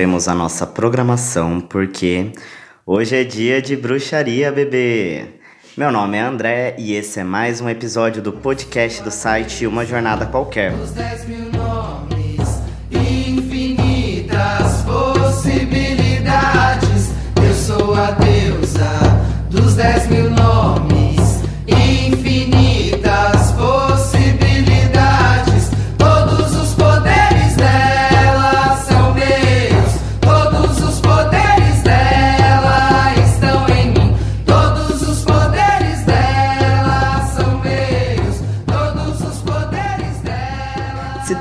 interrompemos a nossa programação porque hoje é dia de bruxaria, bebê. Meu nome é André e esse é mais um episódio do podcast do site Uma Jornada Qualquer. Os 10 mil nomes, infinitas possibilidades. Eu sou a deusa dos 10 mil nomes,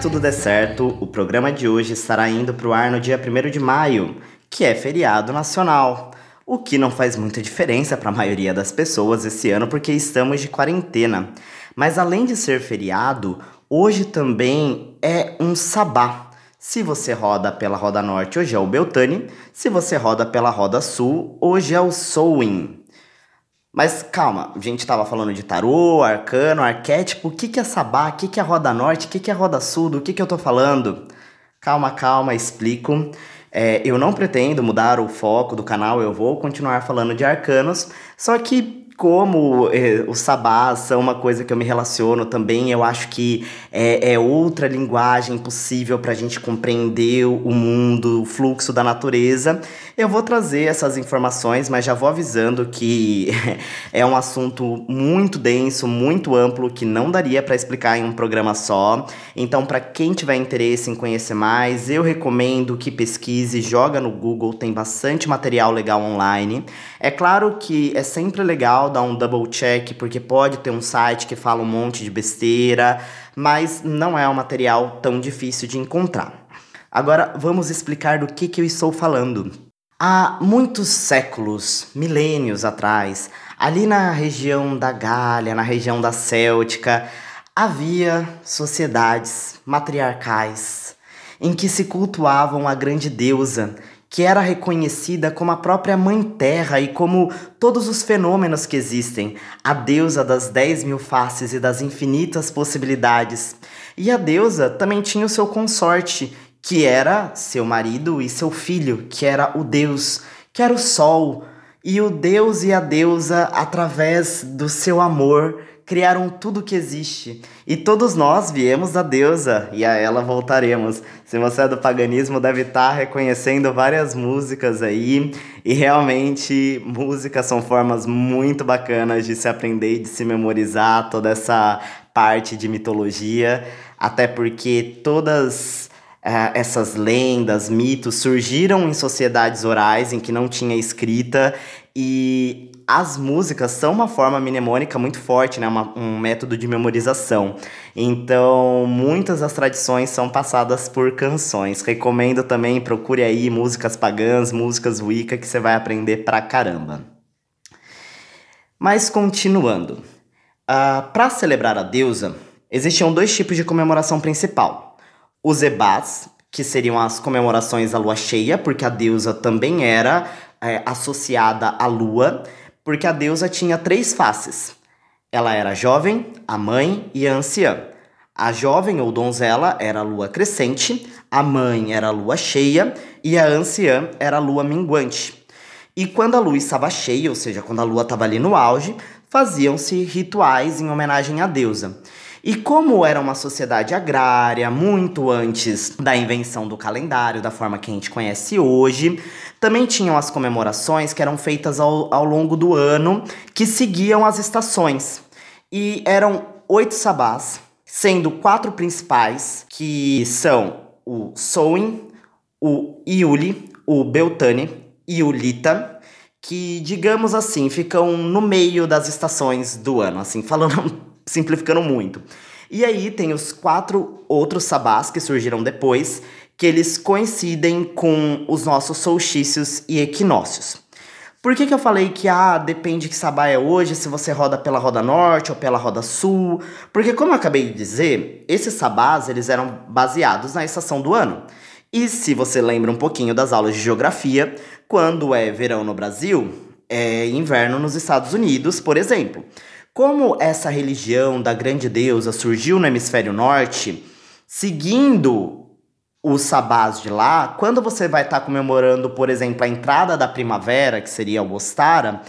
tudo der certo, o programa de hoje estará indo pro ar no dia 1 de maio, que é feriado nacional. O que não faz muita diferença para a maioria das pessoas esse ano porque estamos de quarentena. Mas além de ser feriado, hoje também é um sabá. Se você roda pela Roda Norte, hoje é o Beltane. Se você roda pela Roda Sul, hoje é o Sowin. Mas calma, a gente tava falando de tarô, arcano, arquétipo, o que, que é sabá, o que, que é roda norte, o que, que é roda sul, do que, que eu tô falando? Calma, calma, explico. É, eu não pretendo mudar o foco do canal, eu vou continuar falando de arcanos, só que como eh, os sabás são uma coisa que eu me relaciono também, eu acho que é, é outra linguagem possível para a gente compreender o mundo, o fluxo da natureza. Eu vou trazer essas informações, mas já vou avisando que é um assunto muito denso, muito amplo, que não daria para explicar em um programa só. Então, para quem tiver interesse em conhecer mais, eu recomendo que pesquise, joga no Google, tem bastante material legal online. É claro que é sempre legal dar um double check, porque pode ter um site que fala um monte de besteira, mas não é um material tão difícil de encontrar. Agora vamos explicar do que, que eu estou falando. Há muitos séculos, milênios atrás, ali na região da Gália, na região da Céltica, havia sociedades matriarcais em que se cultuavam a grande deusa que era reconhecida como a própria Mãe Terra e como todos os fenômenos que existem, a deusa das dez mil faces e das infinitas possibilidades. E a deusa também tinha o seu consorte, que era seu marido e seu filho, que era o Deus, que era o Sol. E o Deus e a deusa, através do seu amor, criaram tudo que existe. E todos nós viemos da deusa e a ela voltaremos. Se você é do paganismo, deve estar reconhecendo várias músicas aí. E realmente, músicas são formas muito bacanas de se aprender e de se memorizar toda essa parte de mitologia. Até porque todas eh, essas lendas, mitos surgiram em sociedades orais em que não tinha escrita e as músicas são uma forma mnemônica muito forte, né? Uma, um método de memorização. Então, muitas das tradições são passadas por canções. Recomendo também, procure aí músicas pagãs, músicas Wicca, que você vai aprender pra caramba. Mas continuando. Uh, ah, para celebrar a deusa, existiam dois tipos de comemoração principal. Os ebás, que seriam as comemorações à lua cheia, porque a deusa também era é, associada à lua, porque a deusa tinha três faces. Ela era jovem, a mãe e a anciã. A jovem ou donzela era a lua crescente, a mãe era a lua cheia e a anciã era a lua minguante. E quando a lua estava cheia, ou seja, quando a lua estava ali no auge, faziam-se rituais em homenagem à deusa. E como era uma sociedade agrária, muito antes da invenção do calendário, da forma que a gente conhece hoje, também tinham as comemorações que eram feitas ao, ao longo do ano, que seguiam as estações. E eram oito sabás, sendo quatro principais, que são o Soin, o Iuli, o Beltane e o Lita, que, digamos assim, ficam no meio das estações do ano, assim, falando simplificando muito. E aí tem os quatro outros sabás que surgiram depois, que eles coincidem com os nossos solstícios e equinócios. Por que, que eu falei que ah, depende que sabá é hoje, se você roda pela roda norte ou pela roda sul? Porque como eu acabei de dizer, esses sabás eles eram baseados na estação do ano. E se você lembra um pouquinho das aulas de geografia, quando é verão no Brasil, é inverno nos Estados Unidos, por exemplo. Como essa religião da grande deusa surgiu no hemisfério norte, seguindo os sabás de lá, quando você vai estar tá comemorando, por exemplo, a entrada da primavera, que seria o Ostara,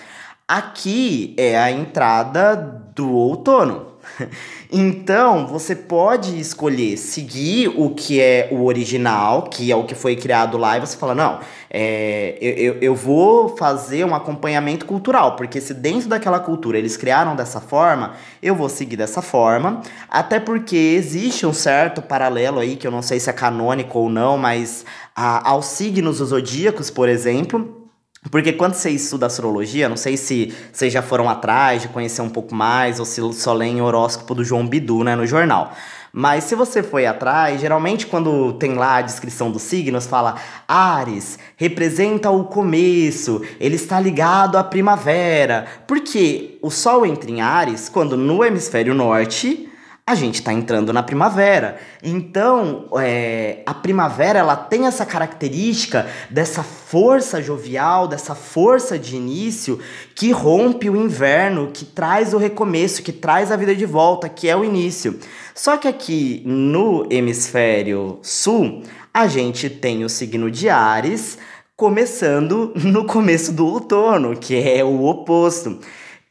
aqui é a entrada do outono. Então, você pode escolher seguir o que é o original, que é o que foi criado lá, e você fala: não, é, eu, eu vou fazer um acompanhamento cultural, porque se dentro daquela cultura eles criaram dessa forma, eu vou seguir dessa forma, até porque existe um certo paralelo aí, que eu não sei se é canônico ou não, mas a, aos signos zodíacos, por exemplo porque quando você estuda astrologia, não sei se vocês já foram atrás de conhecer um pouco mais ou se só leem o horóscopo do João Bidu, né, no jornal. Mas se você foi atrás, geralmente quando tem lá a descrição dos signos, fala Ares representa o começo, ele está ligado à primavera. Porque o Sol entra em Ares quando no hemisfério norte a gente está entrando na primavera. Então, é, a primavera ela tem essa característica dessa força jovial, dessa força de início que rompe o inverno, que traz o recomeço, que traz a vida de volta, que é o início. Só que aqui no hemisfério sul, a gente tem o signo de Ares começando no começo do outono, que é o oposto.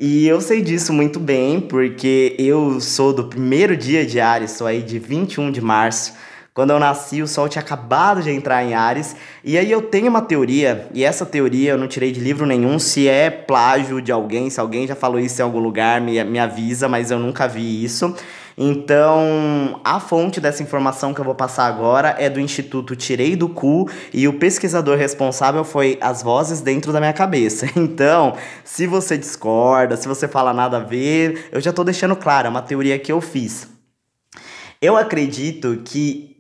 E eu sei disso muito bem, porque eu sou do primeiro dia de Ares, sou aí de 21 de março. Quando eu nasci, o Sol tinha acabado de entrar em Ares. E aí eu tenho uma teoria, e essa teoria eu não tirei de livro nenhum. Se é plágio de alguém, se alguém já falou isso em algum lugar, me, me avisa, mas eu nunca vi isso. Então, a fonte dessa informação que eu vou passar agora é do Instituto Tirei do Cu e o pesquisador responsável foi as vozes dentro da minha cabeça. Então, se você discorda, se você fala nada a ver, eu já tô deixando claro, é uma teoria que eu fiz. Eu acredito que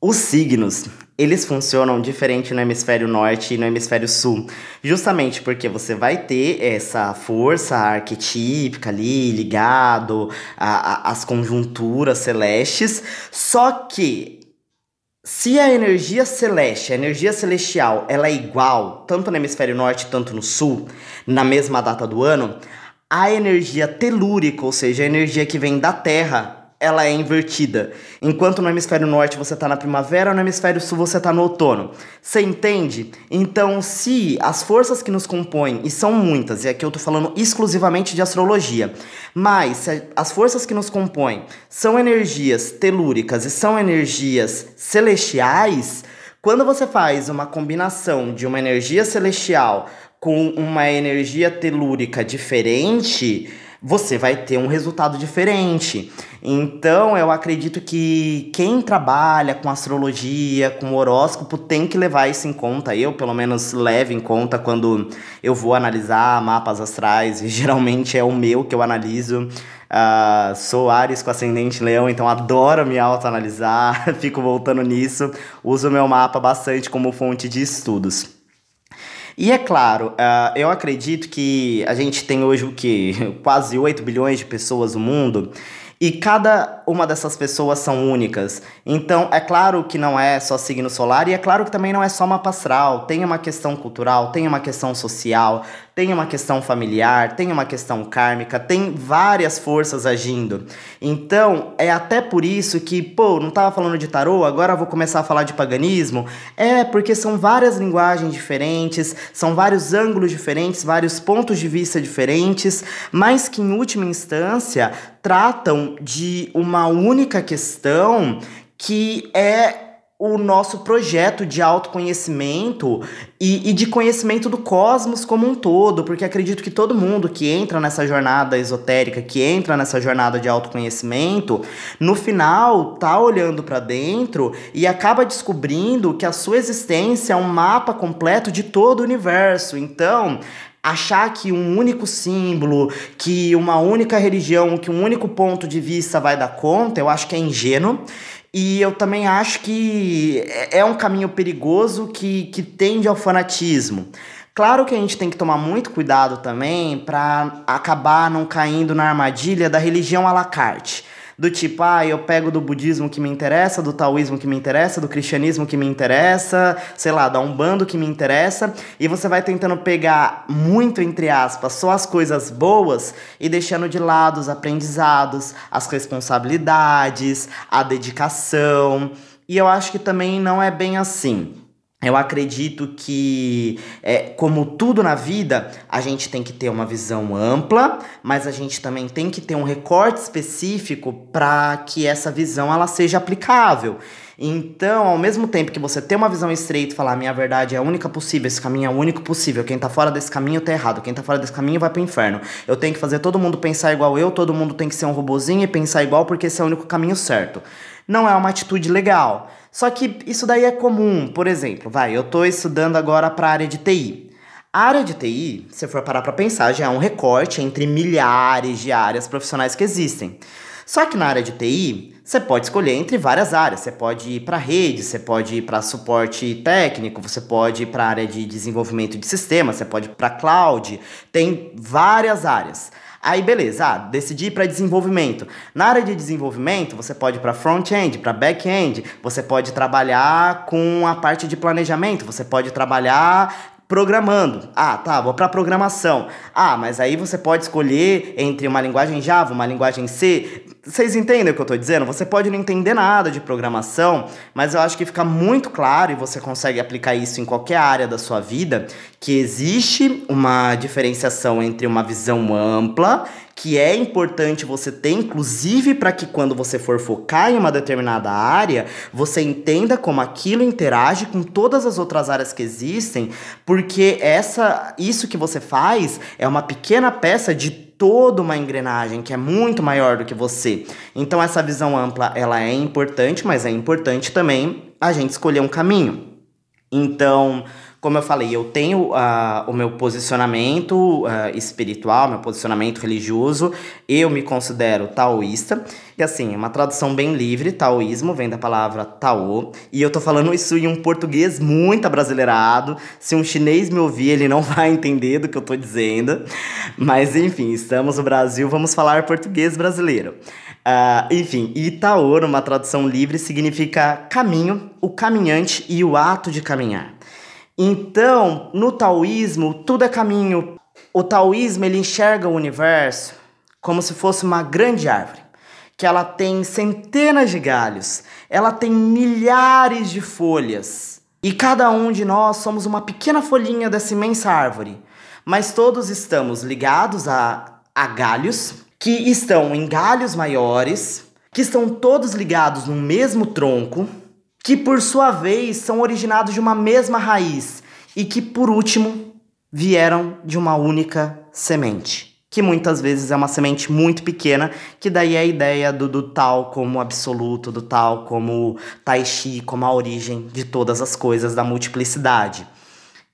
os signos, eles funcionam diferente no hemisfério norte e no hemisfério sul, justamente porque você vai ter essa força arquetípica ali ligado às conjunturas celestes, só que se a energia celeste, a energia celestial, ela é igual tanto no hemisfério norte tanto no sul, na mesma data do ano, a energia telúrica, ou seja, a energia que vem da Terra, ela é invertida. Enquanto no hemisfério norte você está na primavera, no hemisfério sul você está no outono. Você entende? Então, se as forças que nos compõem, e são muitas, e aqui eu estou falando exclusivamente de astrologia, mas se as forças que nos compõem são energias telúricas e são energias celestiais, quando você faz uma combinação de uma energia celestial com uma energia telúrica diferente, você vai ter um resultado diferente. Então, eu acredito que quem trabalha com astrologia, com horóscopo, tem que levar isso em conta. Eu, pelo menos, levo em conta quando eu vou analisar mapas astrais, e geralmente é o meu que eu analiso. Uh, sou Ares com ascendente leão, então adoro me autoanalisar, fico voltando nisso, uso meu mapa bastante como fonte de estudos. E é claro, uh, eu acredito que a gente tem hoje o que? Quase 8 bilhões de pessoas no mundo. E cada uma dessas pessoas são únicas. Então, é claro que não é só signo solar e é claro que também não é só mapa astral. Tem uma questão cultural, tem uma questão social, tem uma questão familiar, tem uma questão kármica, tem várias forças agindo. Então, é até por isso que, pô, não tava falando de tarô, agora vou começar a falar de paganismo. É porque são várias linguagens diferentes, são vários ângulos diferentes, vários pontos de vista diferentes, mas que em última instância tratam de uma única questão que é o nosso projeto de autoconhecimento e, e, de conhecimento do cosmos como um todo, porque acredito que todo mundo que entra nessa jornada esotérica, que entra nessa jornada de autoconhecimento, no final tá olhando para dentro e acaba descobrindo que a sua existência é um mapa completo de todo o universo. Então, achar que um único símbolo, que uma única religião, que um único ponto de vista vai dar conta, eu acho que é ingênuo. E eu também acho que é, é um caminho perigoso que, que tende ao fanatismo. Claro que a gente tem que tomar muito cuidado também para acabar não caindo na armadilha da religião à la carte do tipo, ah, eu pego do budismo que me interessa, do taoísmo que me interessa, do cristianismo que me interessa, sei lá, da umbando que me interessa, e você vai tentando pegar muito entre aspas só as coisas boas e deixando de lado os aprendizados, as responsabilidades, a dedicação. e eu acho que também não é bem assim. Eu acredito que, é, como tudo na vida, a gente tem que ter uma visão ampla, mas a gente também tem que ter um recorte específico para que essa visão ela seja aplicável. Então, ao mesmo tempo que você tem uma visão estreita e falar minha verdade é a única possível, esse caminho é o único possível, quem tá fora desse caminho tá errado, quem tá fora desse caminho vai pro inferno. Eu tenho que fazer todo mundo pensar igual eu, todo mundo tem que ser um robozinho e pensar igual porque esse é o único caminho certo. Não é uma atitude legal. Só que isso daí é comum. Por exemplo, vai, eu tô estudando agora para a área de TI. A área de TI, se for parar para pensar, já é um recorte entre milhares de áreas profissionais que existem. Só que na área de TI, você pode escolher entre várias áreas. Você pode ir para rede, você pode ir para suporte técnico, você pode ir para área de desenvolvimento de sistemas, você pode ir para cloud. Tem várias áreas. Aí beleza, ah, decidi para desenvolvimento. Na área de desenvolvimento, você pode ir para front-end, para back-end, você pode trabalhar com a parte de planejamento, você pode trabalhar programando. Ah, tá, vou para programação. Ah, mas aí você pode escolher entre uma linguagem Java, uma linguagem C. Vocês entendem o que eu estou dizendo? Você pode não entender nada de programação, mas eu acho que fica muito claro e você consegue aplicar isso em qualquer área da sua vida que existe uma diferenciação entre uma visão ampla que é importante você ter, inclusive para que quando você for focar em uma determinada área, você entenda como aquilo interage com todas as outras áreas que existem, porque essa isso que você faz é uma pequena peça de toda uma engrenagem que é muito maior do que você. Então essa visão ampla, ela é importante, mas é importante também a gente escolher um caminho. Então, como eu falei, eu tenho uh, o meu posicionamento uh, espiritual, meu posicionamento religioso, eu me considero taoísta. E assim, uma tradução bem livre, taoísmo vem da palavra Tao, e eu tô falando isso em um português muito abrasileirado. Se um chinês me ouvir, ele não vai entender do que eu tô dizendo. Mas enfim, estamos no Brasil, vamos falar português brasileiro. Uh, enfim, Itaô, numa tradução livre, significa caminho, o caminhante e o ato de caminhar. Então, no taoísmo, tudo é caminho. O taoísmo ele enxerga o universo como se fosse uma grande árvore, que ela tem centenas de galhos, ela tem milhares de folhas, e cada um de nós somos uma pequena folhinha dessa imensa árvore, mas todos estamos ligados a, a galhos que estão em galhos maiores, que estão todos ligados no mesmo tronco que por sua vez são originados de uma mesma raiz e que por último vieram de uma única semente, que muitas vezes é uma semente muito pequena, que daí é a ideia do, do tal como absoluto, do tal como Tai Chi, como a origem de todas as coisas da multiplicidade.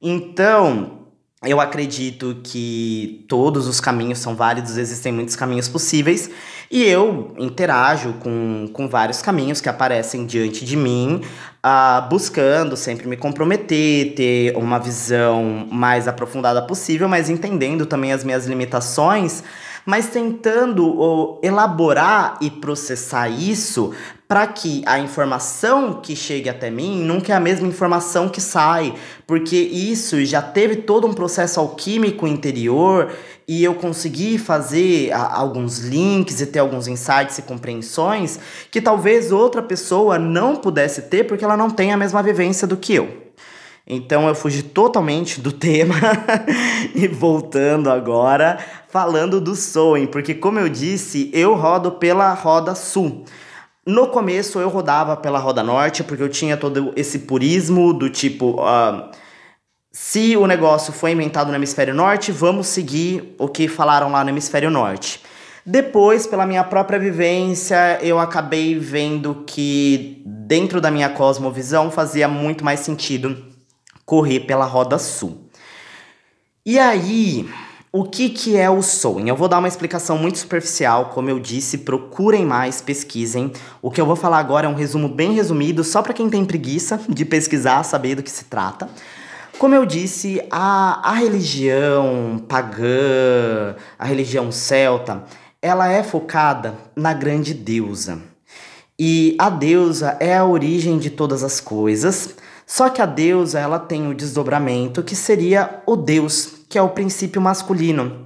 Então, eu acredito que todos os caminhos são válidos, existem muitos caminhos possíveis, e eu interajo com, com vários caminhos que aparecem diante de mim, uh, buscando sempre me comprometer, ter uma visão mais aprofundada possível, mas entendendo também as minhas limitações mas tentando elaborar e processar isso para que a informação que chegue até mim nunca é a mesma informação que sai, porque isso já teve todo um processo alquímico interior e eu consegui fazer a, alguns links e ter alguns insights e compreensões que talvez outra pessoa não pudesse ter porque ela não tem a mesma vivência do que eu. Então eu fugi totalmente do tema e voltando agora falando do Soen, porque como eu disse, eu rodo pela roda sul. No começo eu rodava pela roda norte, porque eu tinha todo esse purismo do tipo. Uh, se o negócio foi inventado no hemisfério norte, vamos seguir o que falaram lá no hemisfério norte. Depois, pela minha própria vivência, eu acabei vendo que dentro da minha cosmovisão fazia muito mais sentido correr pela roda sul. E aí, o que, que é o sewing? Eu vou dar uma explicação muito superficial, como eu disse, procurem mais, pesquisem. O que eu vou falar agora é um resumo bem resumido, só para quem tem preguiça de pesquisar, saber do que se trata. Como eu disse, a, a religião pagã, a religião celta, ela é focada na grande deusa. E a deusa é a origem de todas as coisas, só que a deusa ela tem o desdobramento que seria o deus, que é o princípio masculino.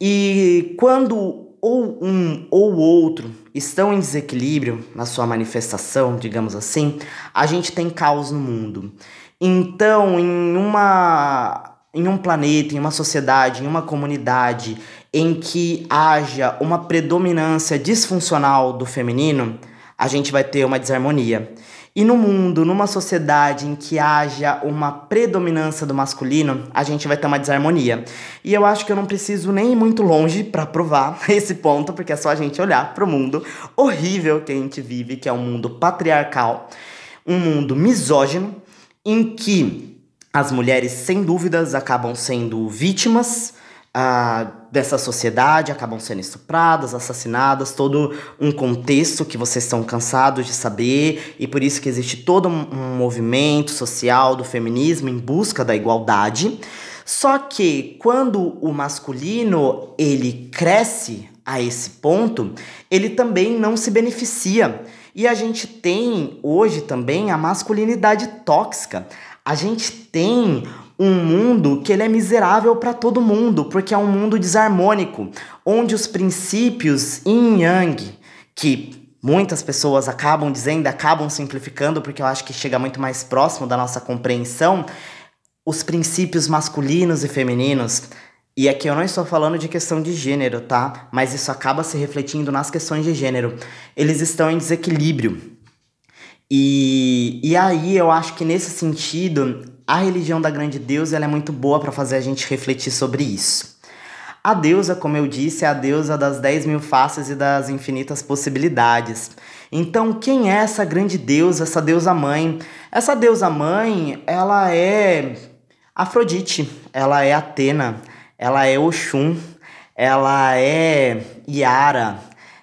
E quando ou um ou outro estão em desequilíbrio na sua manifestação, digamos assim, a gente tem caos no mundo. Então, em uma em um planeta, em uma sociedade, em uma comunidade em que haja uma predominância disfuncional do feminino, a gente vai ter uma desarmonia. E no mundo, numa sociedade em que haja uma predominância do masculino, a gente vai ter uma desarmonia. E eu acho que eu não preciso nem ir muito longe para provar esse ponto, porque é só a gente olhar para o mundo horrível que a gente vive, que é um mundo patriarcal, um mundo misógino, em que as mulheres, sem dúvidas, acabam sendo vítimas ah, dessa sociedade, acabam sendo estupradas, assassinadas, todo um contexto que vocês estão cansados de saber, e por isso que existe todo um, movimento social do feminismo em busca da igualdade. Só que quando o masculino ele cresce a esse ponto, ele também não se beneficia. E a gente tem hoje também a masculinidade tóxica. A gente tem um mundo que ele é miserável para todo mundo, porque é um mundo desarmônico, onde os princípios yin yang, que muitas pessoas acabam dizendo, acabam simplificando, porque eu acho que chega muito mais próximo da nossa compreensão, os princípios masculinos e femininos. E aqui eu não estou falando de questão de gênero, tá? Mas isso acaba se refletindo nas questões de gênero. Eles estão em desequilíbrio. E, e aí eu acho que nesse sentido a religião da grande deusa é muito boa para fazer a gente refletir sobre isso. A deusa, como eu disse, é a deusa das 10 mil faces e das infinitas possibilidades. Então, quem é essa grande deusa, essa deusa mãe? Essa deusa mãe, ela é Afrodite, ela é Atena, ela é Oxum, ela é Yara,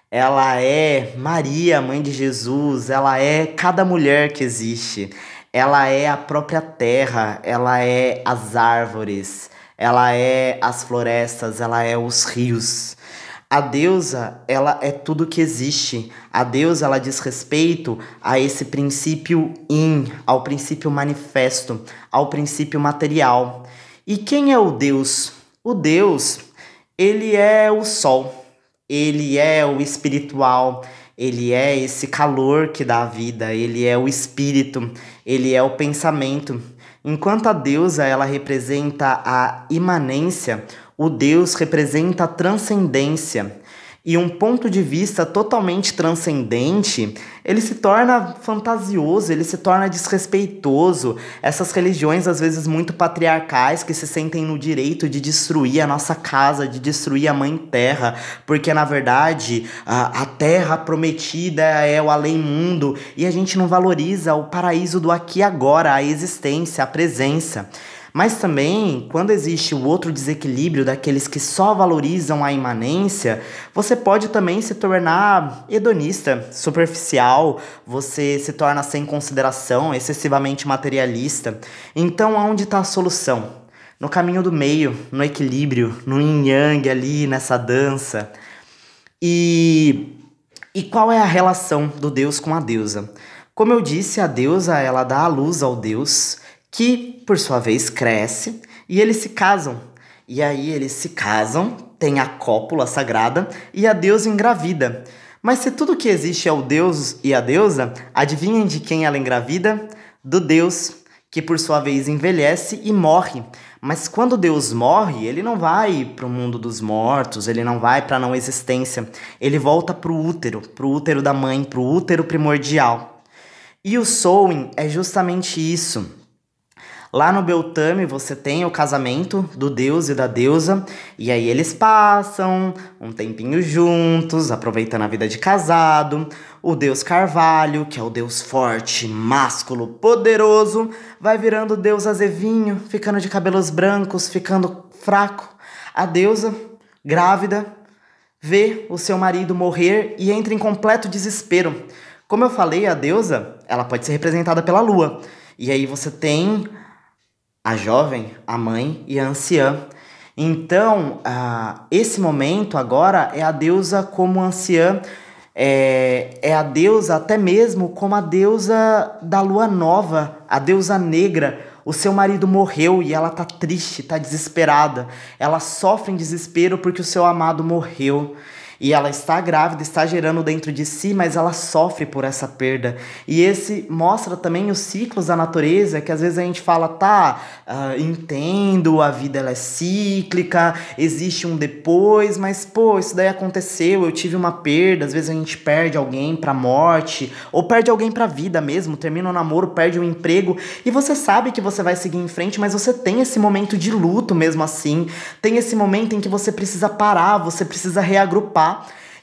ela é Maria, mãe de Jesus, ela é cada mulher que existe ela é a própria terra, ela é as árvores, ela é as florestas, ela é os rios. A deusa, ela é tudo que existe. A deusa, ela diz respeito a esse princípio in, ao princípio manifesto, ao princípio material. E quem é o Deus? O Deus, ele é o sol, ele é o espiritual, ele é esse calor que dá a vida, ele é o espírito, ele é o pensamento. Enquanto a deusa ela representa a imanência, o Deus representa a transcendência. E um ponto de vista totalmente transcendente, ele se torna fantasioso, ele se torna desrespeitoso. Essas religiões, às vezes muito patriarcais, que se sentem no direito de destruir a nossa casa, de destruir a mãe terra, porque na verdade a, a terra prometida é o além-mundo e a gente não valoriza o paraíso do aqui e agora, a existência, a presença. Mas também, quando existe o outro desequilíbrio daqueles que só valorizam a imanência, você pode também se tornar hedonista, superficial, você se torna sem consideração, excessivamente materialista. Então, aonde está a solução? No caminho do meio, no equilíbrio, no yin yang ali, nessa dança. E, e qual é a relação do Deus com a deusa? Como eu disse, a deusa ela dá a luz ao Deus que por sua vez cresce e eles se casam. E aí eles se casam, tem a cópula sagrada e a deusa engravida. Mas se tudo que existe é o deus e a deusa, adivinhem de quem ela engravida? Do deus, que por sua vez envelhece e morre. Mas quando Deus morre, ele não vai para o mundo dos mortos, ele não vai para a não existência. Ele volta para o útero, para o útero da mãe, para o útero primordial. E o Soin é justamente isso. Lá no Beltame você tem o casamento do deus e da deusa, e aí eles passam um tempinho juntos, aproveitando a vida de casado. O deus Carvalho, que é o deus forte, másculo, poderoso, vai virando deus azevinho, ficando de cabelos brancos, ficando fraco. A deusa, grávida, vê o seu marido morrer e entra em completo desespero. Como eu falei, a deusa, ela pode ser representada pela lua. E aí você tem a jovem, a mãe e a anciã. Então, uh, esse momento agora é a deusa como anciã, é, é a deusa até mesmo como a deusa da lua nova, a deusa negra. O seu marido morreu e ela tá triste, tá desesperada. Ela sofre em desespero porque o seu amado morreu. E ela está grávida, está gerando dentro de si, mas ela sofre por essa perda. E esse mostra também os ciclos da natureza, que às vezes a gente fala, tá, uh, entendo, a vida ela é cíclica, existe um depois, mas pô, isso daí aconteceu, eu tive uma perda, às vezes a gente perde alguém pra morte, ou perde alguém pra vida mesmo, termina o um namoro, perde o um emprego, e você sabe que você vai seguir em frente, mas você tem esse momento de luto mesmo assim, tem esse momento em que você precisa parar, você precisa reagrupar.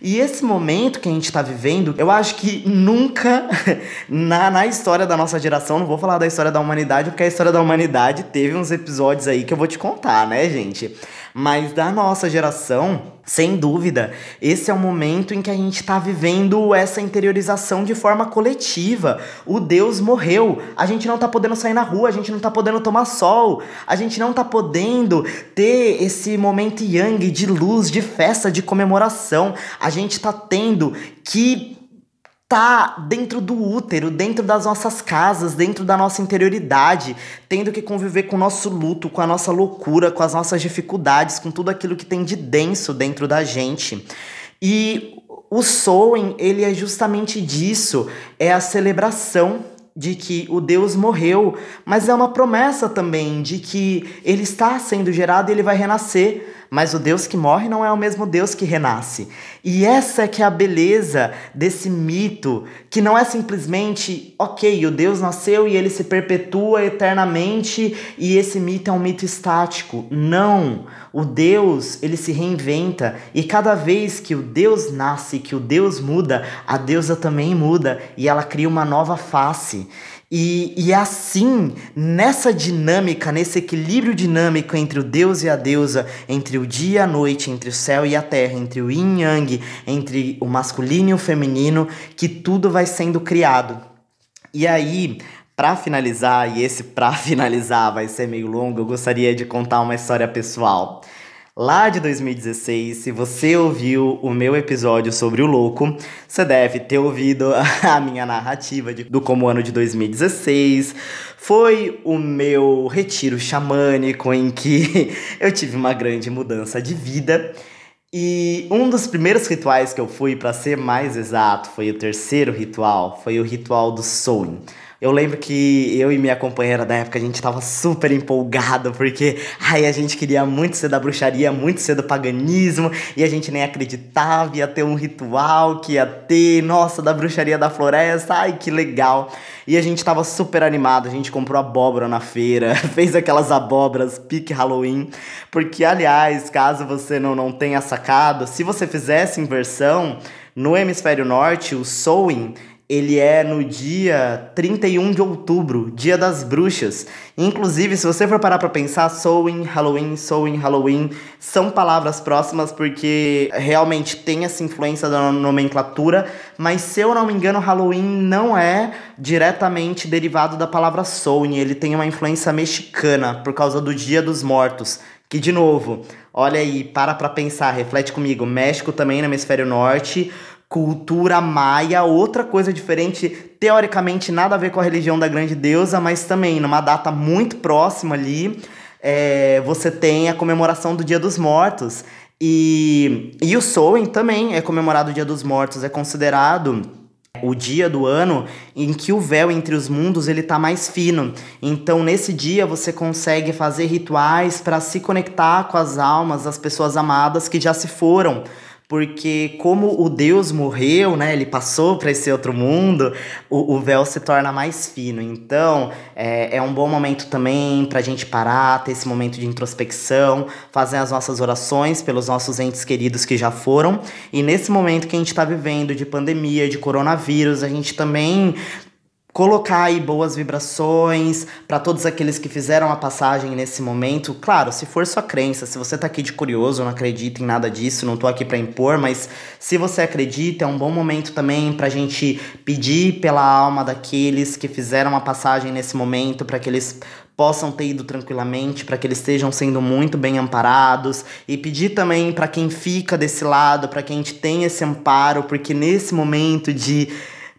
E esse momento que a gente está vivendo, eu acho que nunca na, na história da nossa geração, não vou falar da história da humanidade, porque a história da humanidade teve uns episódios aí que eu vou te contar, né, gente? Mas da nossa geração, sem dúvida, esse é o momento em que a gente está vivendo essa interiorização de forma coletiva. O Deus morreu, a gente não está podendo sair na rua, a gente não está podendo tomar sol, a gente não está podendo ter esse momento yang de luz, de festa, de comemoração. A gente está tendo que tá dentro do útero, dentro das nossas casas, dentro da nossa interioridade, tendo que conviver com o nosso luto, com a nossa loucura, com as nossas dificuldades, com tudo aquilo que tem de denso dentro da gente. E o Soen, ele é justamente disso, é a celebração de que o Deus morreu, mas é uma promessa também de que ele está sendo gerado e ele vai renascer. Mas o Deus que morre não é o mesmo Deus que renasce. E essa é que é a beleza desse mito, que não é simplesmente, ok, o Deus nasceu e ele se perpetua eternamente e esse mito é um mito estático. Não, o Deus, ele se reinventa e cada vez que o Deus nasce, que o Deus muda, a deusa também muda e ela cria uma nova face. E, e assim, nessa dinâmica, nesse equilíbrio dinâmico entre o Deus e a deusa, entre o dia e a noite, entre o céu e a terra, entre o yin e yang, entre o masculino e o feminino, que tudo vai sendo criado. E aí, para finalizar, e esse para finalizar vai ser meio longo, eu gostaria de contar uma história pessoal lá de 2016. Se você ouviu o meu episódio sobre o louco, você deve ter ouvido a minha narrativa de, do como ano de 2016 foi o meu retiro xamânico em que eu tive uma grande mudança de vida. E um dos primeiros rituais que eu fui, para ser mais exato, foi o terceiro ritual, foi o ritual do sowing. Eu lembro que eu e minha companheira da época a gente tava super empolgado porque ai, a gente queria muito ser da bruxaria, muito ser do paganismo e a gente nem acreditava, ia ter um ritual que ia ter, nossa, da bruxaria da floresta, ai que legal. E a gente tava super animado, a gente comprou abóbora na feira, fez aquelas abóboras pique Halloween, porque aliás, caso você não, não tenha sacado, se você fizesse inversão, no hemisfério norte, o sewing ele é no dia 31 de outubro, dia das bruxas. Inclusive, se você for parar para pensar, Samhain, Halloween, Samhain, Halloween são palavras próximas porque realmente tem essa influência da nomenclatura, mas se eu não me engano, Halloween não é diretamente derivado da palavra Samhain, ele tem uma influência mexicana por causa do Dia dos Mortos. Que de novo, olha aí, para pra pensar, reflete comigo. México também no hemisfério norte, cultura maia, outra coisa diferente, teoricamente nada a ver com a religião da grande deusa, mas também numa data muito próxima ali, é, você tem a comemoração do Dia dos Mortos. E, e o Soen também é comemorado o Dia dos Mortos, é considerado o dia do ano em que o véu entre os mundos ele tá mais fino. Então nesse dia você consegue fazer rituais para se conectar com as almas das pessoas amadas que já se foram porque como o Deus morreu, né, ele passou para esse outro mundo, o, o, véu se torna mais fino. Então, é, é um bom momento também para a gente parar, ter esse momento de introspecção, fazer as nossas orações pelos nossos entes queridos que já foram. E nesse momento que a gente está vivendo de pandemia, de coronavírus, a gente também colocar aí boas vibrações para todos aqueles que fizeram a passagem nesse momento. Claro, se for sua crença, se você tá aqui de curioso, não acredita em nada disso, não tô aqui para impor, mas se você acredita, é um bom momento também pra gente pedir pela alma daqueles que fizeram a passagem nesse momento, para que eles possam ter ido tranquilamente, para que eles estejam sendo muito bem amparados e pedir também para quem fica desse lado, para que a gente tenha esse amparo, porque nesse momento de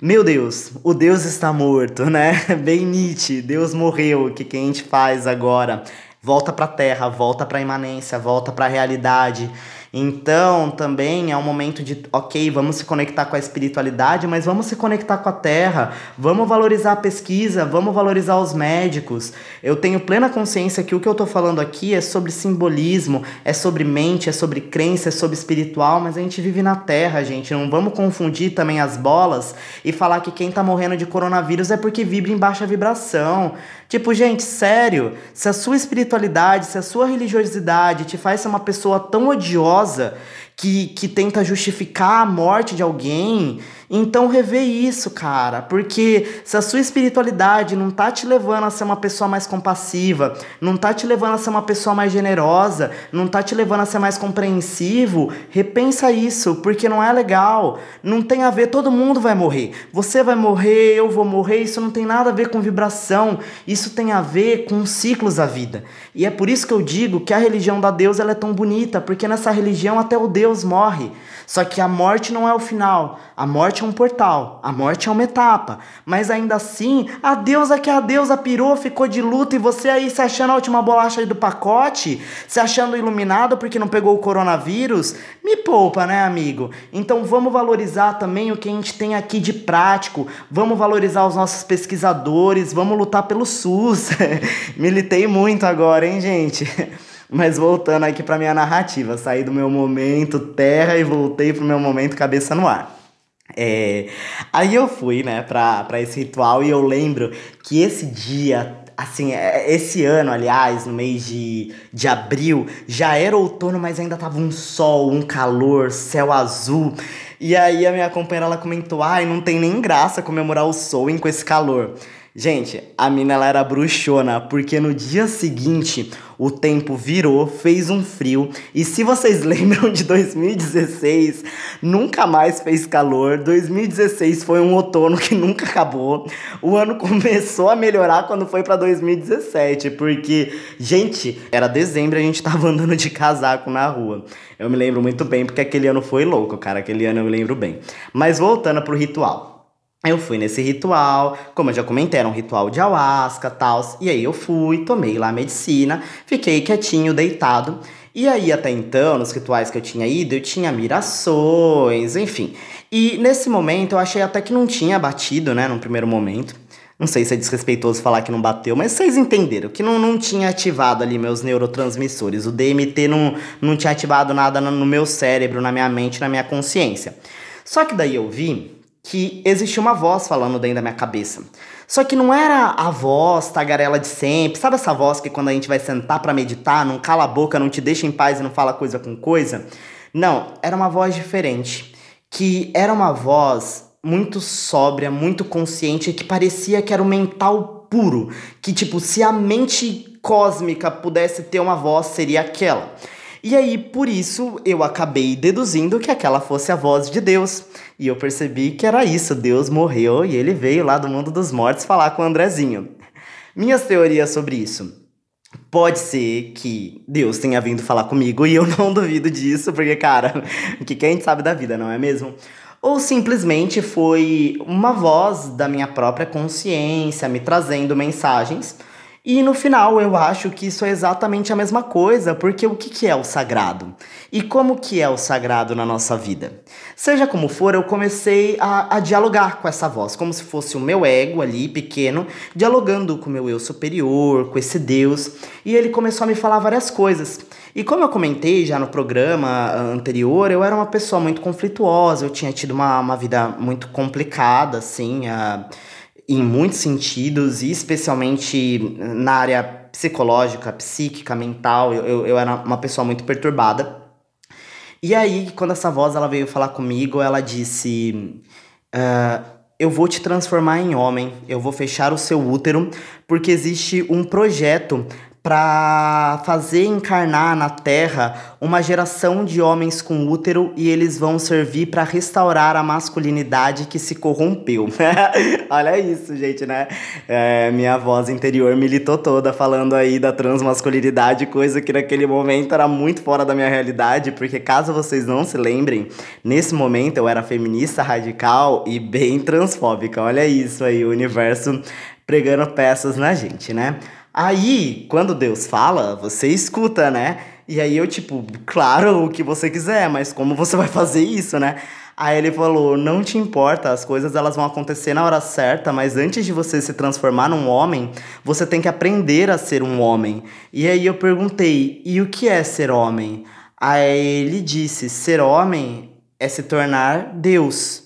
meu Deus, o Deus está morto, né? Bem Nietzsche, Deus morreu, o que, que a gente faz agora? Volta para a terra, volta para a imanência, volta para a realidade. Então, também é um momento de, ok, vamos se conectar com a espiritualidade, mas vamos se conectar com a terra, vamos valorizar a pesquisa, vamos valorizar os médicos. Eu tenho plena consciência que o que eu tô falando aqui é sobre simbolismo, é sobre mente, é sobre crença, é sobre espiritual, mas a gente vive na terra, gente. Não vamos confundir também as bolas e falar que quem tá morrendo de coronavírus é porque vibra em baixa vibração. Tipo, gente, sério, se a sua espiritualidade, se a sua religiosidade te faz ser uma pessoa tão odiosa que, que tenta justificar a morte de alguém, então revê isso, cara, porque se a sua espiritualidade não tá te levando a ser uma pessoa mais compassiva, não tá te levando a ser uma pessoa mais generosa, não tá te levando a ser mais compreensivo, repensa isso, porque não é legal. Não tem a ver, todo mundo vai morrer. Você vai morrer, eu vou morrer, isso não tem nada a ver com vibração, isso tem a ver com ciclos da vida. E é por isso que eu digo que a religião da Deus ela é tão bonita, porque nessa religião até o Deus morre. Só que a morte não é o final. A morte é um portal. A morte é uma etapa. Mas ainda assim, a deusa que a deusa pirou, ficou de luto e você aí se achando a última bolacha do pacote, se achando iluminado porque não pegou o coronavírus, me poupa, né, amigo? Então vamos valorizar também o que a gente tem aqui de prático. Vamos valorizar os nossos pesquisadores, vamos lutar pelo SUS. Militei muito agora, hein, gente? Mas voltando aqui para minha narrativa, saí do meu momento terra e voltei pro meu momento cabeça no ar. É, aí eu fui, né, pra, pra esse ritual e eu lembro que esse dia, assim, é, esse ano, aliás, no mês de, de abril, já era outono, mas ainda tava um sol, um calor, céu azul. E aí a minha companheira, ela comentou, ai, não tem nem graça comemorar o Soen com esse calor. Gente, a mina ela era bruxona, porque no dia seguinte o tempo virou, fez um frio, e se vocês lembram de 2016, nunca mais fez calor. 2016 foi um outono que nunca acabou. O ano começou a melhorar quando foi para 2017, porque, gente, era dezembro e a gente tava andando de casaco na rua. Eu me lembro muito bem porque aquele ano foi louco, cara, aquele ano eu me lembro bem. Mas voltando pro ritual. Eu fui nesse ritual, como eu já comentei, era um ritual de ayahuasca, tal. E aí eu fui, tomei lá a medicina, fiquei quietinho, deitado. E aí até então, nos rituais que eu tinha ido, eu tinha mirações, enfim. E nesse momento eu achei até que não tinha batido, né, num primeiro momento. Não sei se é desrespeitoso falar que não bateu, mas vocês entenderam que não, não tinha ativado ali meus neurotransmissores. O DMT não, não tinha ativado nada no meu cérebro, na minha mente, na minha consciência. Só que daí eu vi que existia uma voz falando dentro da minha cabeça. Só que não era a voz tagarela de sempre. Sabe essa voz que quando a gente vai sentar para meditar, não cala a boca, não te deixa em paz e não fala coisa com coisa? Não, era uma voz diferente. Que era uma voz muito sóbria, muito consciente, que parecia que era o mental puro. Que, tipo, se a mente cósmica pudesse ter uma voz, seria aquela. E aí, por isso, eu acabei deduzindo que aquela fosse a voz de Deus. E eu percebi que era isso, Deus morreu e ele veio lá do mundo dos mortos falar com o Andrezinho. Minhas teorias sobre isso. Pode ser que Deus tenha vindo falar comigo e eu não duvido disso, porque, cara, o que a gente sabe da vida, não é mesmo? Ou simplesmente foi uma voz da minha própria consciência me trazendo mensagens e no final eu acho que isso é exatamente a mesma coisa, porque o que, que é o sagrado? E como que é o sagrado na nossa vida? Seja como for, eu comecei a, a dialogar com essa voz, como se fosse o meu ego ali, pequeno, dialogando com o meu eu superior, com esse Deus, e ele começou a me falar várias coisas. E como eu comentei já no programa anterior, eu era uma pessoa muito conflituosa, eu tinha tido uma, uma vida muito complicada, assim, a em muitos sentidos, e especialmente na área psicológica, psíquica, mental, eu, eu, era uma pessoa muito perturbada. E aí, quando essa voz ela veio falar comigo, ela disse: uh, Eu vou te transformar em homem, eu vou fechar o seu útero, porque existe um projeto para fazer encarnar na Terra uma geração de homens com útero e eles vão servir para restaurar a masculinidade que se corrompeu. Olha isso, gente, né? É, minha voz interior militou toda falando aí da transmasculinidade, coisa que naquele momento era muito fora da minha realidade, porque caso vocês não se lembrem, nesse momento eu era feminista radical e bem transfóbica. Olha isso aí, o universo pregando peças na gente, né? Aí, quando Deus fala, você escuta, né? E aí eu, tipo, claro, o que você quiser, mas como você vai fazer isso, né? Aí ele falou: "Não te importa, as coisas elas vão acontecer na hora certa, mas antes de você se transformar num homem, você tem que aprender a ser um homem". E aí eu perguntei: "E o que é ser homem?" Aí ele disse: "Ser homem é se tornar Deus".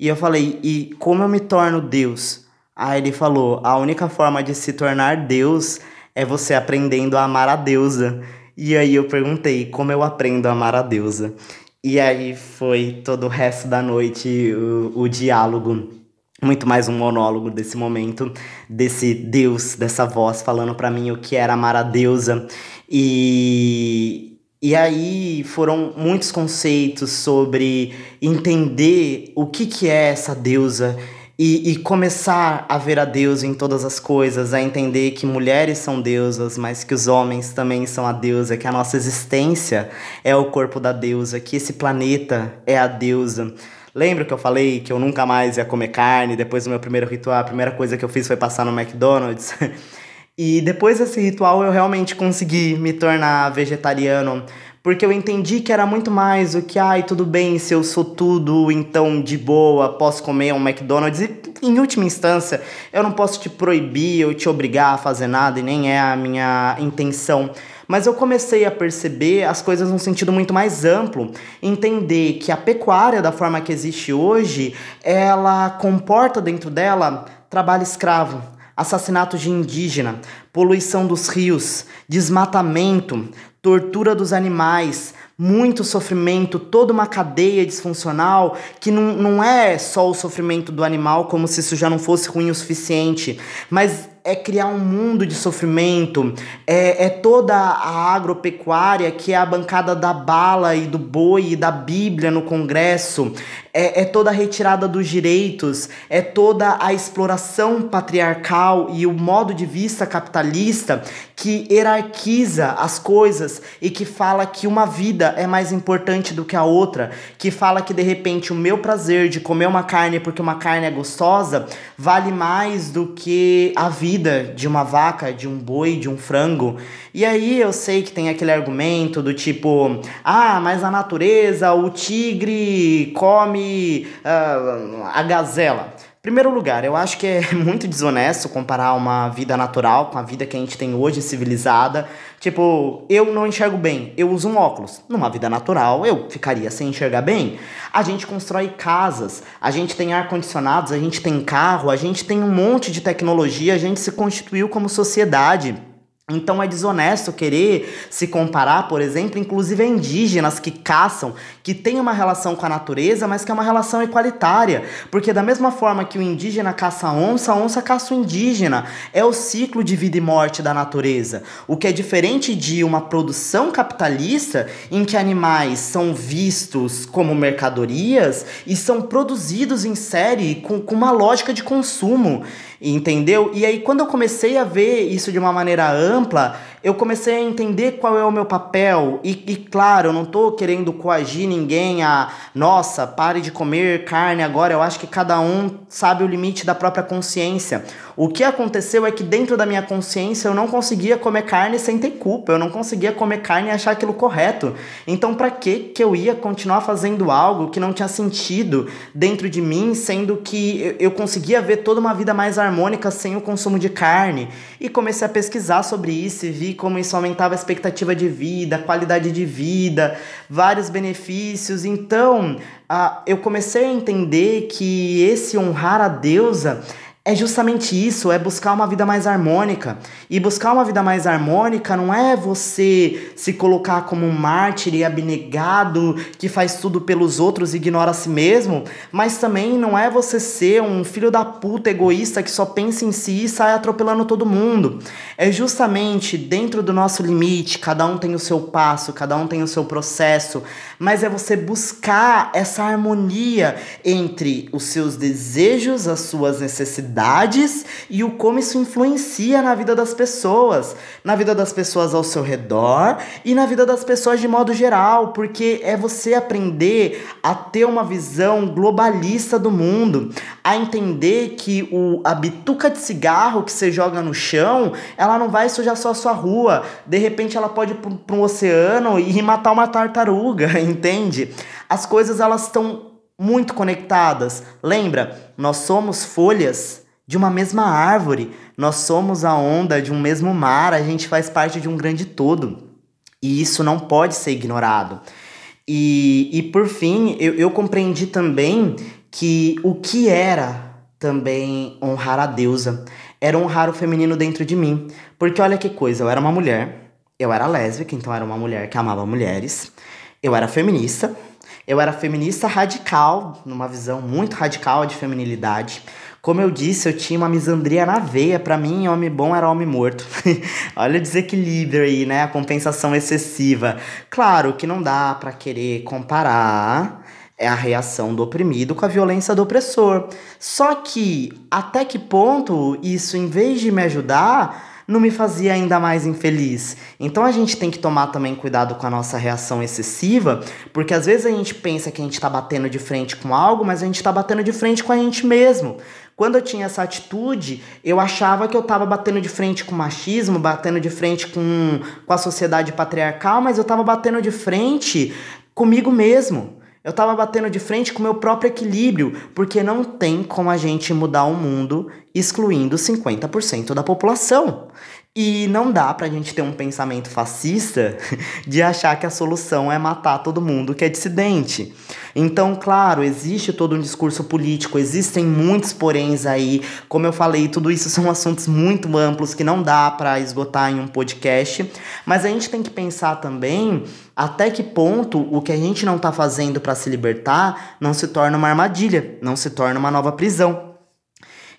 E eu falei: "E como eu me torno Deus?" Aí ele falou: "A única forma de se tornar Deus é você aprendendo a amar a deusa". E aí eu perguntei: "Como eu aprendo a amar a deusa?" E aí foi todo o resto da noite o, o diálogo muito mais um monólogo desse momento, desse Deus, dessa voz falando para mim o que era amar a deusa. E, e aí foram muitos conceitos sobre entender o que, que é essa deusa e, e, começar a ver a Deus em todas as coisas, a entender que mulheres são deusas, mas que os homens também são a deusa, que a nossa existência é o corpo da deusa, que esse planeta é a deusa. Lembra que eu falei que eu nunca mais ia comer carne? Depois do meu primeiro ritual, a primeira coisa que eu fiz foi passar no McDonald's. e depois desse ritual eu realmente consegui me tornar vegetariano porque eu entendi que era muito mais o que, ai, tudo bem, se eu sou tudo, então de boa, posso comer um McDonald's. E, em última instância, eu não posso te proibir ou te obrigar a fazer nada, e nem é a minha intenção. Mas eu comecei a perceber as coisas num sentido muito mais amplo, entender que a pecuária da forma que existe hoje, ela comporta dentro dela trabalho escravo, assassinato de indígena, poluição dos rios, desmatamento, tortura dos animais, muito sofrimento, toda uma cadeia disfuncional que não, não é só o sofrimento do animal, como se isso já não fosse ruim o suficiente, mas é criar um mundo de sofrimento, é, é toda a agropecuária que é a bancada da bala e do boi e da Bíblia no Congresso, é, é toda a retirada dos direitos, é toda a exploração patriarcal e o modo de vista capitalista que hierarquiza as coisas e que fala que uma vida é mais importante do que a outra, que fala que de repente o meu prazer de comer uma carne porque uma carne é gostosa vale mais do que a vida de uma vaca, de um boi, de um frango. E aí eu sei que tem aquele argumento do tipo: ah, mas a natureza, o tigre come uh, a gazela. Primeiro lugar, eu acho que é muito desonesto comparar uma vida natural com a vida que a gente tem hoje civilizada. Tipo, eu não enxergo bem, eu uso um óculos. Numa vida natural, eu ficaria sem enxergar bem. A gente constrói casas, a gente tem ar-condicionados, a gente tem carro, a gente tem um monte de tecnologia, a gente se constituiu como sociedade. Então é desonesto querer se comparar, por exemplo, inclusive a indígenas que caçam, que têm uma relação com a natureza, mas que é uma relação igualitária. Porque da mesma forma que o indígena caça a onça, a onça caça o indígena. É o ciclo de vida e morte da natureza. O que é diferente de uma produção capitalista em que animais são vistos como mercadorias e são produzidos em série com, com uma lógica de consumo. Entendeu? E aí, quando eu comecei a ver isso de uma maneira ampla, eu comecei a entender qual é o meu papel. E, e, claro, eu não tô querendo coagir ninguém a, nossa, pare de comer carne agora. Eu acho que cada um sabe o limite da própria consciência. O que aconteceu é que dentro da minha consciência eu não conseguia comer carne sem ter culpa. Eu não conseguia comer carne e achar aquilo correto. Então, para que que eu ia continuar fazendo algo que não tinha sentido dentro de mim, sendo que eu conseguia ver toda uma vida mais harmônica sem o consumo de carne? E comecei a pesquisar sobre isso e vi como isso aumentava a expectativa de vida, qualidade de vida, vários benefícios. Então, uh, eu comecei a entender que esse honrar a deusa é justamente isso, é buscar uma vida mais harmônica. E buscar uma vida mais harmônica não é você se colocar como um mártir e abnegado que faz tudo pelos outros e ignora a si mesmo, mas também não é você ser um filho da puta egoísta que só pensa em si e sai atropelando todo mundo. É justamente dentro do nosso limite, cada um tem o seu passo, cada um tem o seu processo, mas é você buscar essa harmonia entre os seus desejos, as suas necessidades e o como isso influencia na vida das pessoas, na vida das pessoas ao seu redor e na vida das pessoas de modo geral, porque é você aprender a ter uma visão globalista do mundo, a entender que o, a bituca de cigarro que você joga no chão, ela não vai sujar só a sua rua, de repente ela pode ir para um oceano e matar uma tartaruga, entende? As coisas elas estão muito conectadas. Lembra? Nós somos folhas de uma mesma árvore, nós somos a onda de um mesmo mar, a gente faz parte de um grande todo. E isso não pode ser ignorado. E, e por fim, eu, eu compreendi também que o que era também honrar a deusa era honrar o feminino dentro de mim. Porque olha que coisa, eu era uma mulher, eu era lésbica, então era uma mulher que amava mulheres, eu era feminista, eu era feminista radical, numa visão muito radical de feminilidade. Como eu disse, eu tinha uma misandria na veia. Para mim, homem bom era homem morto. Olha o desequilíbrio aí, né? A compensação excessiva. Claro que não dá para querer comparar é a reação do oprimido com a violência do opressor. Só que até que ponto isso, em vez de me ajudar, não me fazia ainda mais infeliz. Então a gente tem que tomar também cuidado com a nossa reação excessiva, porque às vezes a gente pensa que a gente está batendo de frente com algo, mas a gente está batendo de frente com a gente mesmo. Quando eu tinha essa atitude, eu achava que eu estava batendo de frente com o machismo, batendo de frente com, com a sociedade patriarcal, mas eu estava batendo de frente comigo mesmo. Eu estava batendo de frente com o meu próprio equilíbrio, porque não tem como a gente mudar o mundo excluindo 50% da população. E não dá pra gente ter um pensamento fascista de achar que a solução é matar todo mundo que é dissidente. Então, claro, existe todo um discurso político, existem muitos poréns aí. Como eu falei, tudo isso são assuntos muito amplos que não dá para esgotar em um podcast, mas a gente tem que pensar também até que ponto o que a gente não tá fazendo para se libertar não se torna uma armadilha, não se torna uma nova prisão.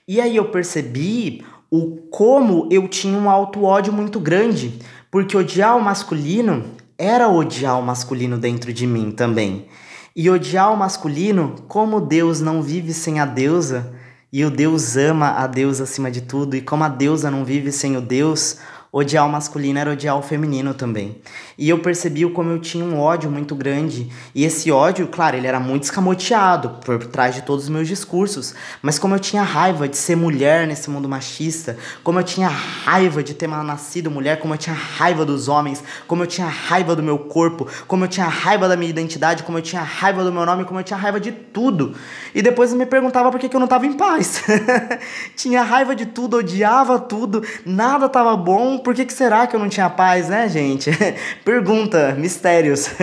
E aí eu percebi o como eu tinha um auto-ódio muito grande, porque odiar o masculino era odiar o masculino dentro de mim também. E odiar o masculino, como Deus não vive sem a deusa, e o Deus ama a deusa acima de tudo, e como a deusa não vive sem o Deus, odiar o masculino era odiar o feminino também. E eu percebi como eu tinha um ódio muito grande. E esse ódio, claro, ele era muito escamoteado por trás de todos os meus discursos. Mas como eu tinha raiva de ser mulher nesse mundo machista, como eu tinha raiva de ter nascido mulher, como eu tinha raiva dos homens, como eu tinha raiva do meu corpo, como eu tinha raiva da minha identidade, como eu tinha raiva do meu nome, como eu tinha raiva de tudo. E depois eu me perguntava por que, eu não estava em paz. tinha raiva de tudo, odiava tudo, nada estava bom por que, que será que eu não tinha paz, né, gente? Pergunta, mistérios.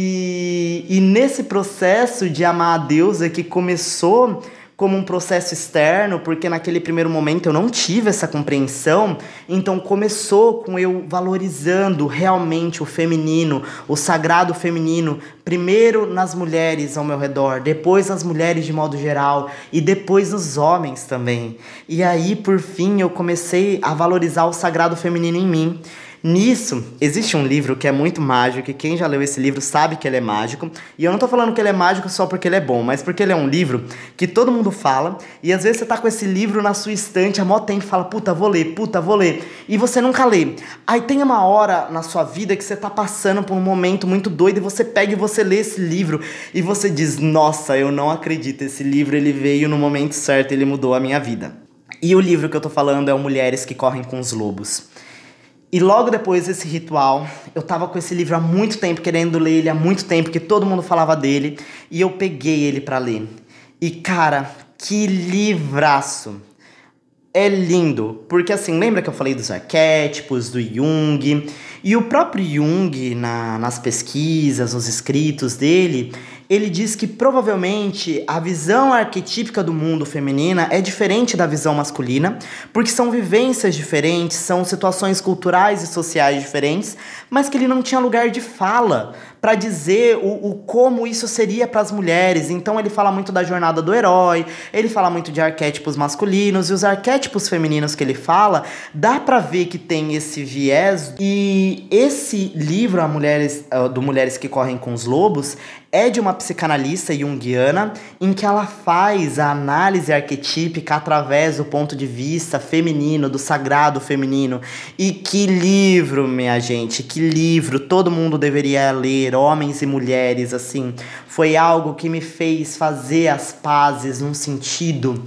E, e nesse processo de amar a deusa que começou como um processo externo, porque naquele primeiro momento eu não tive essa compreensão, então começou com eu valorizando realmente o feminino, o sagrado feminino, primeiro nas mulheres ao meu redor, depois nas mulheres de modo geral e depois nos homens também. E aí, por fim, eu comecei a valorizar o sagrado feminino em mim. Nisso, existe um livro que é muito mágico, e quem já leu esse livro sabe que ele é mágico. E eu não tô falando que ele é mágico só porque ele é bom, mas porque ele é um livro que todo mundo fala, e às vezes você tá com esse livro na sua estante há mó tempo e fala, puta, vou ler, puta, vou ler, e você nunca lê. Aí tem uma hora na sua vida que você tá passando por um momento muito doido e você pega e você lê esse livro e você diz, nossa, eu não acredito, esse livro ele veio no momento certo, ele mudou a minha vida. E o livro que eu tô falando é o Mulheres que Correm com os Lobos. E logo depois desse ritual, eu tava com esse livro há muito tempo, querendo ler ele há muito tempo, que todo mundo falava dele, e eu peguei ele para ler. E cara, que livraço! É lindo, porque assim, lembra que eu falei dos arquétipos, do Jung? E o próprio Jung, na, nas pesquisas, nos escritos dele, ele diz que provavelmente a visão arquetípica do mundo feminina é diferente da visão masculina, porque são vivências diferentes, são situações culturais e sociais diferentes, mas que ele não tinha lugar de fala para dizer o, o como isso seria para as mulheres. Então ele fala muito da jornada do herói, ele fala muito de arquétipos masculinos e os arquétipos femininos que ele fala, dá para ver que tem esse viés e esse livro a mulheres do Mulheres que correm com os lobos é de uma psicanalista junguiana em que ela faz a análise arquetípica através do ponto de vista feminino, do sagrado feminino. E que livro, minha gente, que livro, todo mundo deveria ler, homens e mulheres, assim. Foi algo que me fez fazer as pazes num sentido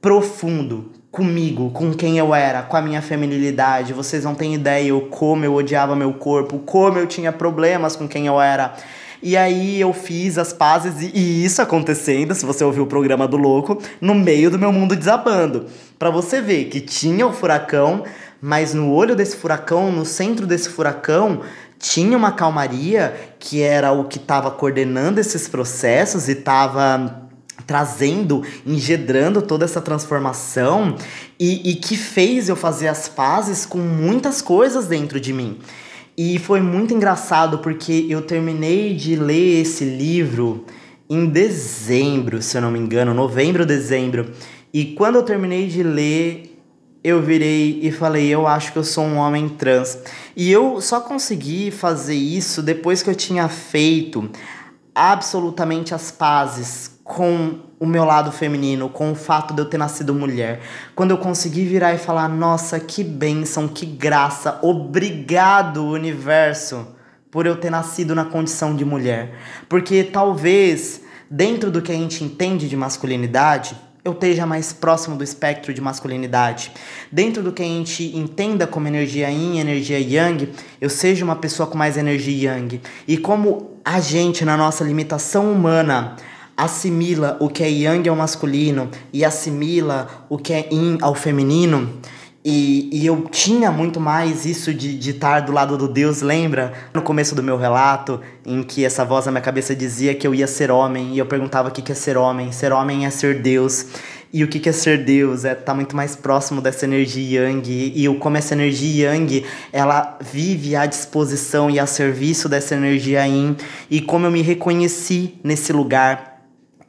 profundo, comigo, com quem eu era, com a minha feminilidade. Vocês não têm ideia o como eu odiava meu corpo, como eu tinha problemas com quem eu era. E aí eu fiz as pazes e, isso acontecendo, se você ouviu o programa do louco, no meio do meu mundo desabando. Para você ver que tinha o furacão, mas no olho desse furacão, no centro desse furacão, tinha uma calmaria que era o que estava coordenando esses processos e estava trazendo, engedrando toda essa transformação e, e que fez eu fazer as pazes com muitas coisas dentro de mim. E foi muito engraçado porque eu terminei de ler esse livro em dezembro, se eu não me engano, novembro, dezembro. E quando eu terminei de ler, eu virei e falei: Eu acho que eu sou um homem trans. E eu só consegui fazer isso depois que eu tinha feito absolutamente as pazes com o meu lado feminino, com o fato de eu ter nascido mulher. Quando eu consegui virar e falar: "Nossa, que bênção, que graça. Obrigado, universo, por eu ter nascido na condição de mulher". Porque talvez dentro do que a gente entende de masculinidade, eu esteja mais próximo do espectro de masculinidade. Dentro do que a gente entenda como energia yin, energia yang, eu seja uma pessoa com mais energia yang. E como a gente, na nossa limitação humana, assimila o que é yang ao masculino e assimila o que é yin ao feminino. E, e eu tinha muito mais isso de, de estar do lado do Deus, lembra? No começo do meu relato, em que essa voz na minha cabeça dizia que eu ia ser homem, e eu perguntava o que, que é ser homem. Ser homem é ser Deus. E o que, que é ser Deus? É estar tá muito mais próximo dessa energia yang. E, e como essa energia yang, ela vive à disposição e a serviço dessa energia yin. E como eu me reconheci nesse lugar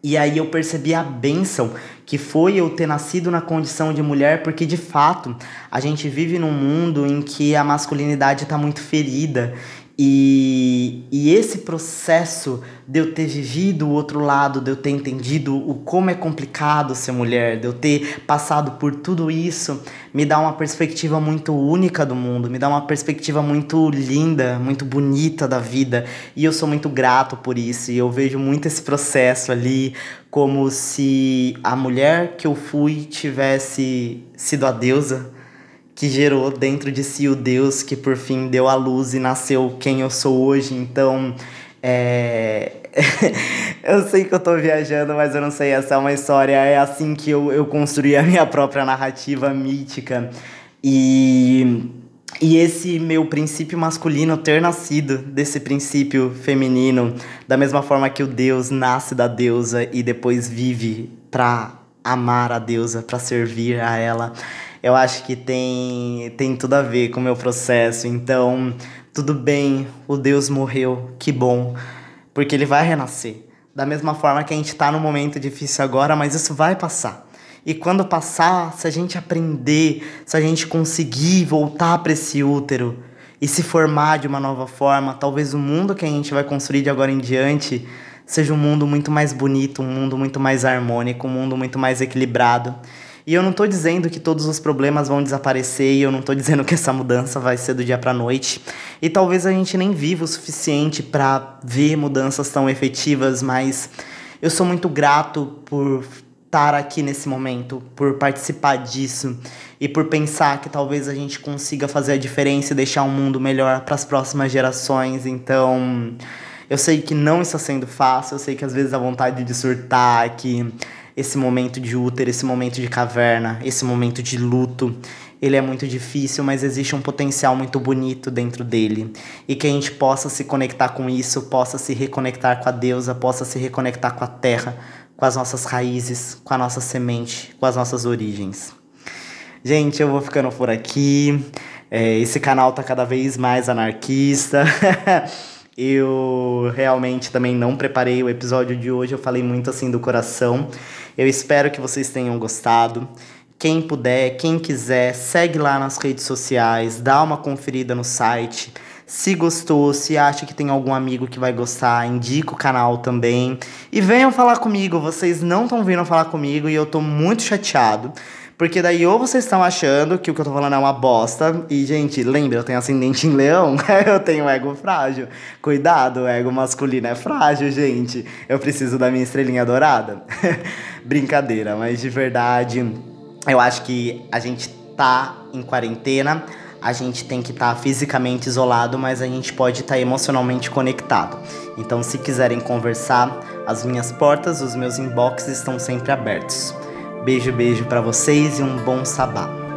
e aí eu percebi a bênção que foi eu ter nascido na condição de mulher, porque de fato a gente vive num mundo em que a masculinidade está muito ferida e, e esse processo de eu ter vivido o outro lado, de eu ter entendido o como é complicado ser mulher, de eu ter passado por tudo isso, me dá uma perspectiva muito única do mundo, me dá uma perspectiva muito linda, muito bonita da vida. E eu sou muito grato por isso. E eu vejo muito esse processo ali como se a mulher que eu fui tivesse sido a deusa que gerou dentro de si o Deus que por fim deu a luz e nasceu quem eu sou hoje. Então, é... eu sei que eu tô viajando, mas eu não sei, essa é uma história, é assim que eu, eu construí a minha própria narrativa mítica. E, e esse meu princípio masculino ter nascido desse princípio feminino, da mesma forma que o Deus nasce da deusa e depois vive pra amar a deusa, para servir a ela eu acho que tem, tem tudo a ver com o meu processo. Então, tudo bem, o Deus morreu, que bom, porque ele vai renascer. Da mesma forma que a gente está num momento difícil agora, mas isso vai passar. E quando passar, se a gente aprender, se a gente conseguir voltar para esse útero e se formar de uma nova forma, talvez o mundo que a gente vai construir de agora em diante seja um mundo muito mais bonito, um mundo muito mais harmônico, um mundo muito mais equilibrado. E eu não tô dizendo que todos os problemas vão desaparecer e eu não tô dizendo que essa mudança vai ser do dia para noite. E talvez a gente nem viva o suficiente para ver mudanças tão efetivas, mas eu sou muito grato por estar aqui nesse momento, por participar disso e por pensar que talvez a gente consiga fazer a diferença e deixar um mundo melhor para as próximas gerações. Então, eu sei que não está sendo fácil, eu sei que às vezes a vontade de surtar, que esse momento de útero, esse momento de caverna, esse momento de luto. Ele é muito difícil, mas existe um potencial muito bonito dentro dele. E que a gente possa se conectar com isso, possa se reconectar com a deusa, possa se reconectar com a terra, com as nossas raízes, com a nossa semente, com as nossas origens. Gente, eu vou ficando por aqui. É, esse canal tá cada vez mais anarquista. Eu realmente também não preparei o episódio de hoje, eu falei muito assim do coração. Eu espero que vocês tenham gostado. Quem puder, quem quiser, segue lá nas redes sociais, dá uma conferida no site. Se gostou, se acha que tem algum amigo que vai gostar, indica o canal também. E venham falar comigo, vocês não estão vindo falar comigo e eu tô muito chateado. Porque daí ou vocês estão achando que o que eu tô falando é uma bosta. E, gente, lembra, eu tenho ascendente em leão, eu tenho ego frágil. Cuidado, o ego masculino é frágil, gente. Eu preciso da minha estrelinha dourada. Brincadeira, mas de verdade, eu acho que a gente tá em quarentena a gente tem que estar tá fisicamente isolado, mas a gente pode estar tá emocionalmente conectado. Então, se quiserem conversar, as minhas portas, os meus inbox estão sempre abertos. Beijo, beijo para vocês e um bom sabá.